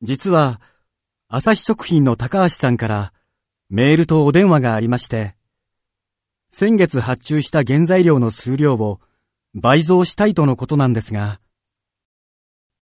実は、朝日食品の高橋さんからメールとお電話がありまして、先月発注した原材料の数量を倍増したいとのことなんですが、